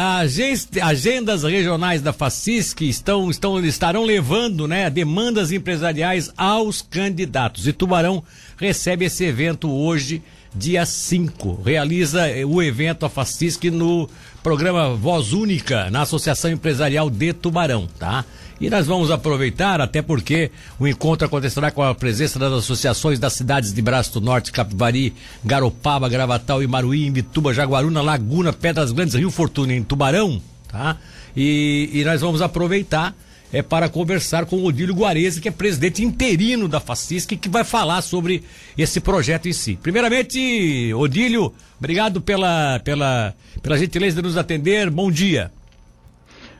as agendas regionais da FACISC estão, estão, estarão levando né, demandas empresariais aos candidatos. E Tubarão recebe esse evento hoje, dia 5. Realiza eh, o evento a FACISC no programa Voz Única, na Associação Empresarial de Tubarão, tá? E nós vamos aproveitar, até porque o encontro acontecerá com a presença das associações das cidades de Braço do Norte, Capivari, Garopaba, Gravatal, Imaruí, Imbituba, Jaguaruna, Laguna, Pedras Grandes, Rio Fortuna em Tubarão, tá? E, e nós vamos aproveitar é para conversar com o Odílio Guarese, que é presidente interino da Facisc, que vai falar sobre esse projeto em si. Primeiramente, Odílio, obrigado pela, pela, pela gentileza de nos atender. Bom dia.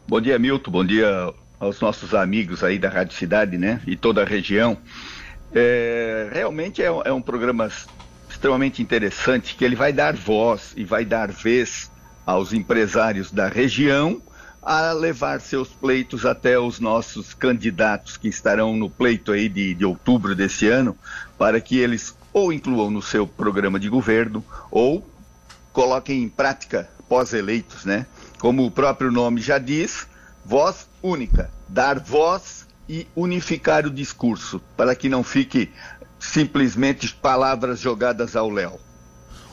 Bom dia, Milton. Bom dia, aos nossos amigos aí da Rádio Cidade, né? E toda a região. É, realmente é, é, um programa extremamente interessante que ele vai dar voz e vai dar vez aos empresários da região a levar seus pleitos até os nossos candidatos que estarão no pleito aí de, de outubro desse ano, para que eles ou incluam no seu programa de governo ou coloquem em prática pós-eleitos, né? Como o próprio nome já diz, voz única, dar voz e unificar o discurso, para que não fique simplesmente palavras jogadas ao léu.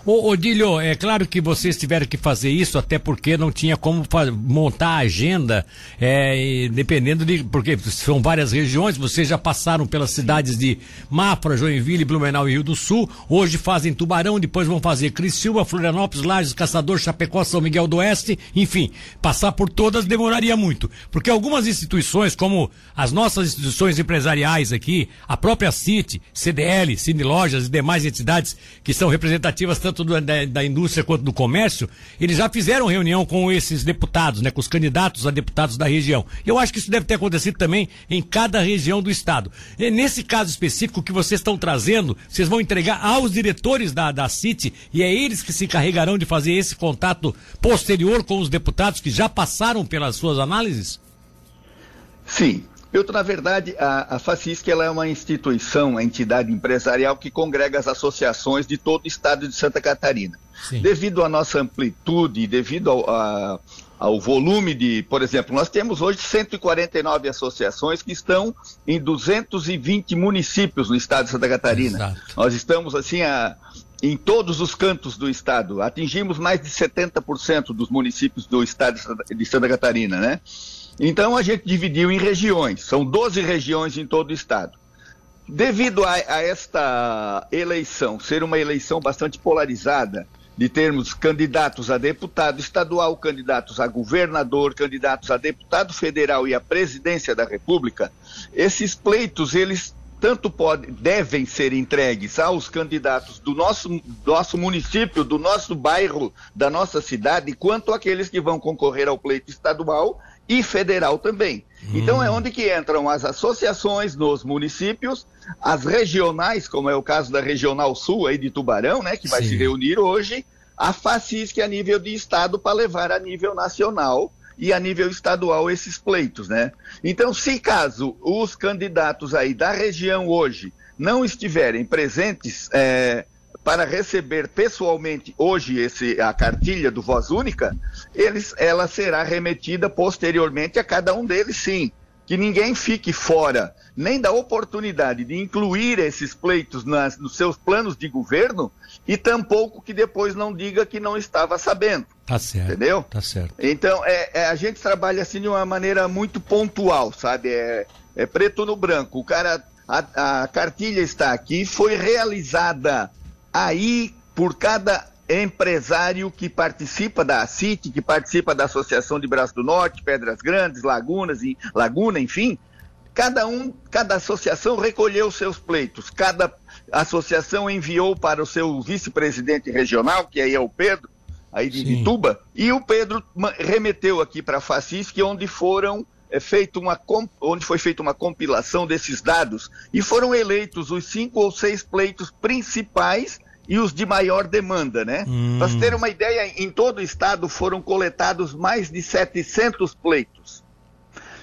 Ô, Odílio, é claro que vocês tiveram que fazer isso, até porque não tinha como montar a agenda, é, dependendo de. Porque são várias regiões, vocês já passaram pelas cidades de Mafra, Joinville, Blumenau e Rio do Sul, hoje fazem Tubarão, depois vão fazer Criciúma, Florianópolis, Lages, Caçador, Chapecó, São Miguel do Oeste, enfim, passar por todas demoraria muito. Porque algumas instituições, como as nossas instituições empresariais aqui, a própria CIT, CDL, Cine Lojas e demais entidades que são representativas tanto tanto da, da, indústria quanto do comércio, eles já fizeram reunião com esses deputados, né, com os candidatos a deputados da região. Eu acho que isso deve ter acontecido também em cada região do estado. E nesse caso específico que vocês estão trazendo, vocês vão entregar aos diretores da, da City e é eles que se encarregarão de fazer esse contato posterior com os deputados que já passaram pelas suas análises? Sim, eu, na verdade, a, a FACISC ela é uma instituição, uma entidade empresarial que congrega as associações de todo o estado de Santa Catarina. Sim. Devido à nossa amplitude, devido ao, a, ao volume de, por exemplo, nós temos hoje 149 associações que estão em 220 municípios no estado de Santa Catarina. Exato. Nós estamos assim a, em todos os cantos do estado. Atingimos mais de 70% dos municípios do estado de Santa Catarina, né? Então a gente dividiu em regiões, são 12 regiões em todo o estado. Devido a, a esta eleição ser uma eleição bastante polarizada, de termos candidatos a deputado estadual, candidatos a governador, candidatos a deputado federal e a presidência da República, esses pleitos eles tanto pode, devem ser entregues aos candidatos do nosso, nosso município, do nosso bairro, da nossa cidade, quanto aqueles que vão concorrer ao pleito estadual e federal também. Hum. Então é onde que entram as associações nos municípios, as regionais, como é o caso da Regional Sul aí de Tubarão, né, que vai Sim. se reunir hoje, a FACISC a nível de estado para levar a nível nacional e a nível estadual esses pleitos, né? Então, se caso os candidatos aí da região hoje não estiverem presentes é, para receber pessoalmente hoje esse, a cartilha do Voz Única, eles, ela será remetida posteriormente a cada um deles, sim. Que ninguém fique fora nem da oportunidade de incluir esses pleitos nas, nos seus planos de governo e tampouco que depois não diga que não estava sabendo. Tá certo. Entendeu? Tá certo. Então, é, é, a gente trabalha assim de uma maneira muito pontual, sabe? É, é preto no branco. O cara, a, a cartilha está aqui, foi realizada aí por cada empresário que participa da CIT, que participa da Associação de Braço do Norte, Pedras Grandes, Lagunas e Laguna, enfim, cada um, cada associação recolheu seus pleitos, cada associação enviou para o seu vice-presidente regional, que aí é o Pedro, aí de Sim. Vituba, e o Pedro remeteu aqui para a FACISC, onde foram é feito uma onde foi feita uma compilação desses dados e foram eleitos os cinco ou seis pleitos principais e os de maior demanda, né? Hum. Para ter uma ideia, em todo o estado foram coletados mais de 700 pleitos.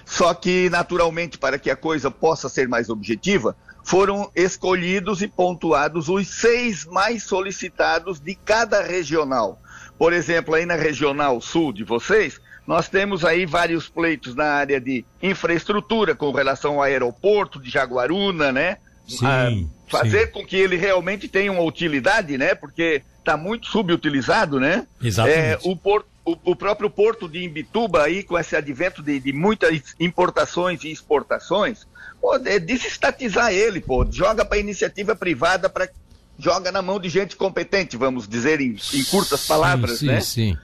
Só que, naturalmente, para que a coisa possa ser mais objetiva, foram escolhidos e pontuados os seis mais solicitados de cada regional. por exemplo, aí na regional sul de vocês, nós temos aí vários pleitos na área de infraestrutura com relação ao aeroporto de Jaguaruna, né? Sim, ah, fazer sim. com que ele realmente tenha uma utilidade, né? Porque está muito subutilizado, né? Exatamente. É, o, porto, o, o, próprio porto de Imbituba aí, com esse advento de, de muitas importações e exportações, pô, é desestatizar ele, pô. Joga para iniciativa privada, para joga na mão de gente competente, vamos dizer em, em curtas palavras, sim, né? Sim, sim.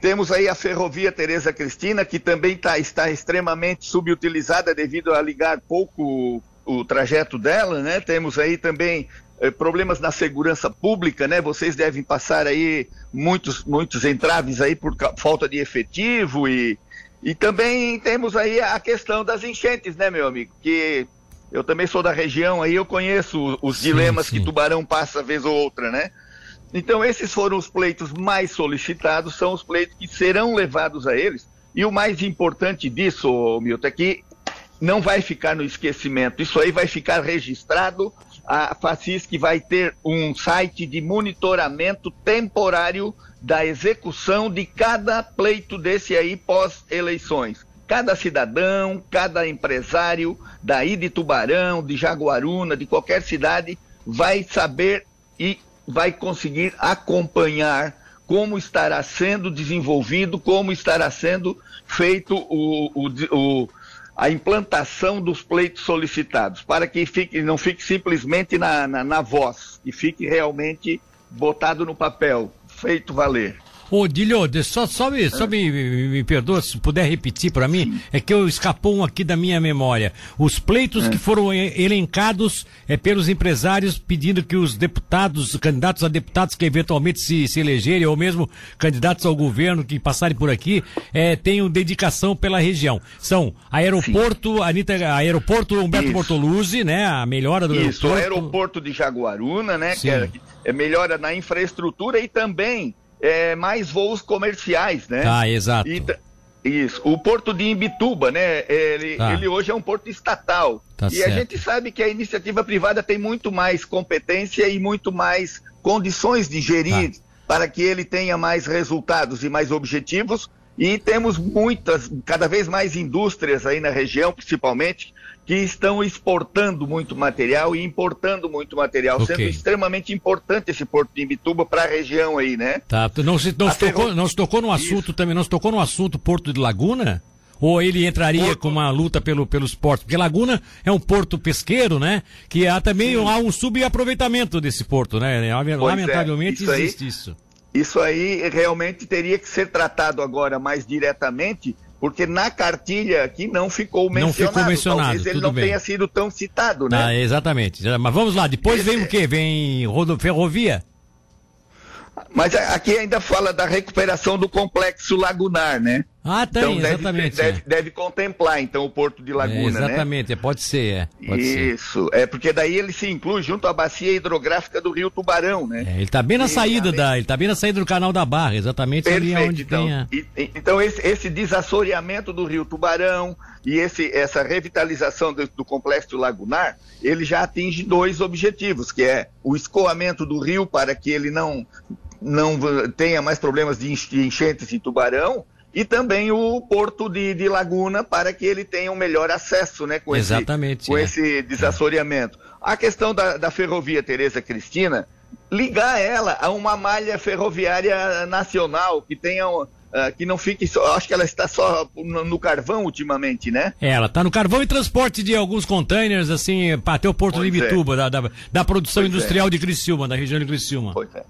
Temos aí a ferrovia Tereza Cristina, que também tá, está extremamente subutilizada devido a ligar pouco o, trajeto dela, né? Temos aí também eh, problemas na segurança pública, né? Vocês devem passar aí muitos, muitos entraves aí por falta de efetivo e, e também temos aí a questão das enchentes, né, meu amigo? Que eu também sou da região aí, eu conheço os sim, dilemas sim. que Tubarão passa vez ou outra, né? Então, esses foram os pleitos mais solicitados, são os pleitos que serão levados a eles. E o mais importante disso, Milton, é que não vai ficar no esquecimento. Isso aí vai ficar registrado. A FACISC vai ter um site de monitoramento temporário da execução de cada pleito desse aí pós-eleições. Cada cidadão, cada empresário daí de Tubarão, de Jaguaruna, de qualquer cidade, vai saber e vai conseguir acompanhar como estará sendo desenvolvido, como estará sendo feito o, o, o, a implantação dos pleitos solicitados, para que fique, não fique simplesmente na, na, na voz, e fique realmente botado no papel, feito valer. Ô, Dilho, só, só, me, só me, me, me perdoa, se puder repetir para mim, é que eu escapou um aqui da minha memória. Os pleitos é. que foram elencados é, pelos empresários pedindo que os deputados, candidatos a deputados que eventualmente se, se elegerem, ou mesmo candidatos ao governo que passarem por aqui, é, tenham dedicação pela região. São aeroporto, Anitta, aeroporto Humberto Isso. Bortoluzzi, né? A melhora do Isso, aeroporto. Aeroporto de Jaguaruna, né? Sim. Que é, é melhora na infraestrutura e também é, mais voos comerciais, né? Ah, exato. E, isso. O porto de Imbituba, né? Ele, tá. ele hoje é um porto estatal. Tá e certo. a gente sabe que a iniciativa privada tem muito mais competência e muito mais condições de gerir tá. para que ele tenha mais resultados e mais objetivos. E temos muitas, cada vez mais indústrias aí na região, principalmente, que estão exportando muito material e importando muito material, okay. sendo extremamente importante esse porto de Imbituba para a região aí, né? Tá, não se, não se tocou, ferro... não se tocou no assunto Isso. também, não se tocou no assunto Porto de Laguna? Ou ele entraria porto... com uma luta pelo, pelos portos? Porque Laguna é um porto pesqueiro, né? Que há também Sim. há um subaproveitamento desse porto, né? É, lamentavelmente é, existe aí, isso. Isso aí realmente teria que ser tratado agora mais diretamente porque na cartilha aqui não ficou mencionado. Não ficou mencionado, Talvez ele não bem. tenha sido tão citado, né? Ah, exatamente. Mas vamos lá, depois Esse... vem o quê? Vem rodo... ferrovia? Mas aqui ainda fala da recuperação do complexo lagunar, né? Ah, tem, então, exatamente. Deve, deve, deve, contemplar, então, o Porto de Laguna, é, exatamente, né? pode ser, é. Pode Isso, ser. é porque daí ele se inclui junto à bacia hidrográfica do Rio Tubarão, né? É, ele está bem na saída da, ele tá bem na saída do canal da Barra, exatamente Perfeito, ali onde então, tem a... e, então esse, esse desassoreamento do Rio Tubarão e esse, essa revitalização do, do complexo lagunar, ele já atinge dois objetivos, que é o escoamento do rio para que ele não não tenha mais problemas de enchentes em Tubarão e também o porto de, de, Laguna para que ele tenha um melhor acesso né, com, Exatamente, esse, com é. esse desassoreamento. A questão da, da ferrovia Tereza Cristina, ligar ela a uma malha ferroviária nacional que tenha uh, que não fique só, acho que ela está só no, no carvão ultimamente, né? É, ela está no carvão e transporte de alguns containers assim até o porto pois de Ibituba, é. da, da, da, produção pois é. industrial é. de Criciúma, da região de Criciúma. Pois é.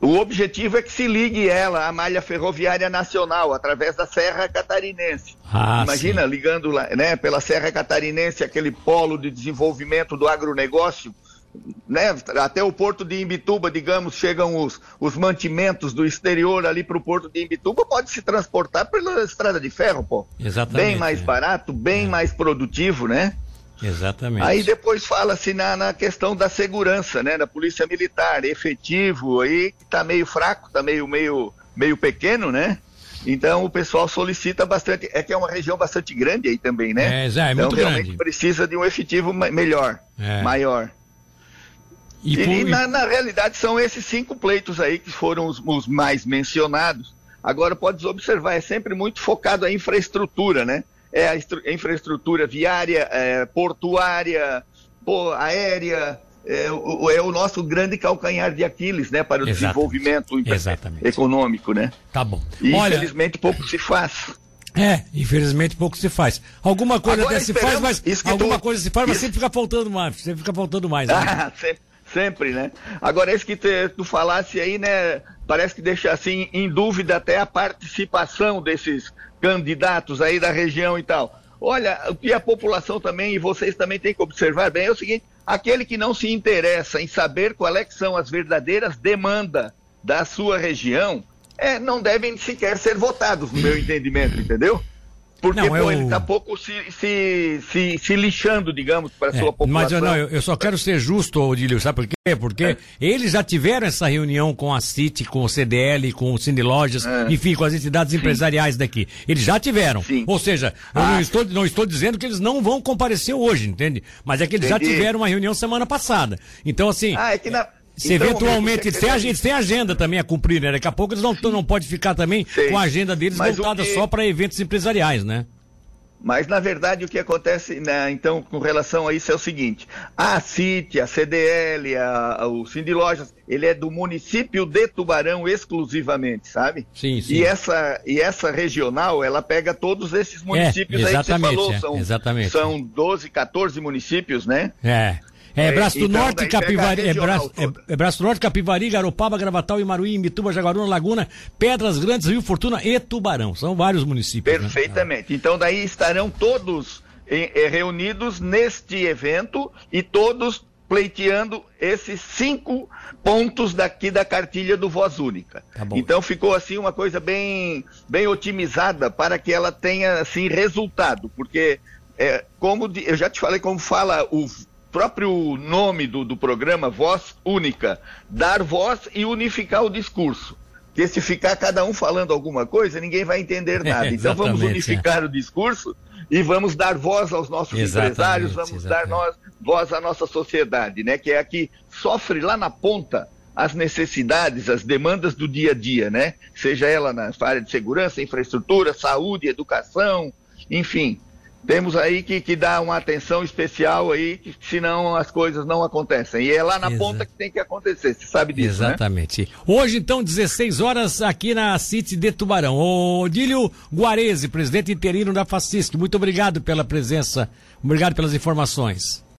O objetivo é que se ligue ela à malha ferroviária nacional através da Serra Catarinense. Ah, Imagina sim. ligando lá, né, pela Serra Catarinense aquele polo de desenvolvimento do agronegócio, né, até o porto de Imbituba, digamos, chegam os, os mantimentos do exterior ali para o porto de Imbituba, pode se transportar pela estrada de ferro, pô. Exatamente. Bem mais é. barato, bem é. mais produtivo, né? Exatamente. Aí depois fala-se na, na, questão da segurança, né? Da polícia militar, efetivo aí, que tá meio fraco, tá meio, meio, meio pequeno, né? Então o pessoal solicita bastante, é que é uma região bastante grande aí também, né? É, é então realmente grande. precisa de um efetivo melhor, é. maior. E, e, e na, na, realidade são esses cinco pleitos aí que foram os, os mais mencionados. Agora, pode observar, é sempre muito focado a infraestrutura, né? É a infraestrutura viária, é, portuária, aérea, é o, é o, nosso grande calcanhar de Aquiles, né, para o Exatamente. desenvolvimento Exatamente. econômico, né? Tá bom. E Olha... infelizmente pouco se faz. É, infelizmente pouco se faz. Alguma coisa até se faz, mas alguma tu... coisa se faz, mas sempre fica faltando mais, sempre fica faltando mais. Né? Ah, sempre, sempre, né? Agora esse que te, tu falasse aí, né, parece que deixa assim em dúvida até a participação desses candidatos aí da região e tal. Olha, o que a população também e vocês também têm que observar bem é o seguinte: aquele que não se interessa em saber quais é são as verdadeiras demandas da sua região, é, não devem sequer ser votados, no meu entendimento, entendeu? Porque não, pô, eu... ele está pouco se, se, se, se, lixando, digamos, para a é, sua população. Mas eu, não, eu, eu, só quero ser justo, Odílio, sabe por quê? Porque é. eles já tiveram essa reunião com a CIT, com o CDL, com o Cine Lojas, é. enfim, com as entidades Sim. empresariais daqui. Eles já tiveram. Sim. Ou seja, ah. eu não estou, não estou dizendo que eles não vão comparecer hoje, entende? Mas é que eles Entendi. já tiveram uma reunião semana passada. Então, assim. Ah, é que na se então, eventualmente eles têm, eles têm agenda também a cumprir, né? Daqui a pouco eles não, não podem ficar também Sei. com a agenda deles Mas voltada que... só para eventos empresariais, né? Mas, na verdade, o que acontece, né, então, com relação a isso é o seguinte: a CIT, a CDL, a, a, o Cindy Lojas, ele é do município de Tubarão exclusivamente, sabe? Sim, sim. E essa, e essa regional, ela pega todos esses municípios é, aí que você falou. É, são, exatamente. são 12, 14 municípios, né? É. É, Braço do então, Norte, Capivari, é, Braço, é, é, Braço do Norte, Capivari, Garopaba, Gravatal, Imaruí, Mituba, Jaguaruna, Laguna, Pedras Grandes, Rio Fortuna e Tubarão. São vários municípios. Né? Perfeitamente. Né? Então daí estarão todos em, eh, reunidos neste evento e todos pleiteando esses cinco pontos daqui da cartilha do Voz Única. Tá então ficou assim uma coisa bem, bem otimizada para que ela tenha assim resultado, porque é, como eu já te falei como fala o próprio nome do, do programa, Voz Única, dar voz e unificar o discurso. Porque se ficar cada um falando alguma coisa, ninguém vai entender nada. É, então vamos unificar é. o discurso e vamos dar voz aos nossos exatamente, empresários, vamos exatamente. dar nós, voz à nossa sociedade, né? Que é a que sofre lá na ponta as necessidades, as demandas do dia a dia, né? Seja ela na área de segurança, infraestrutura, saúde, educação, enfim temos aí que, que dar uma atenção especial aí, que, senão as coisas não acontecem. E é lá na ponta que tem que acontecer, você sabe disso, né? Exatamente. Né? Hoje, então, 16 horas aqui na City de Tubarão. O Dílio Guarese, presidente interino da Facisc, muito obrigado pela presença, obrigado pelas informações.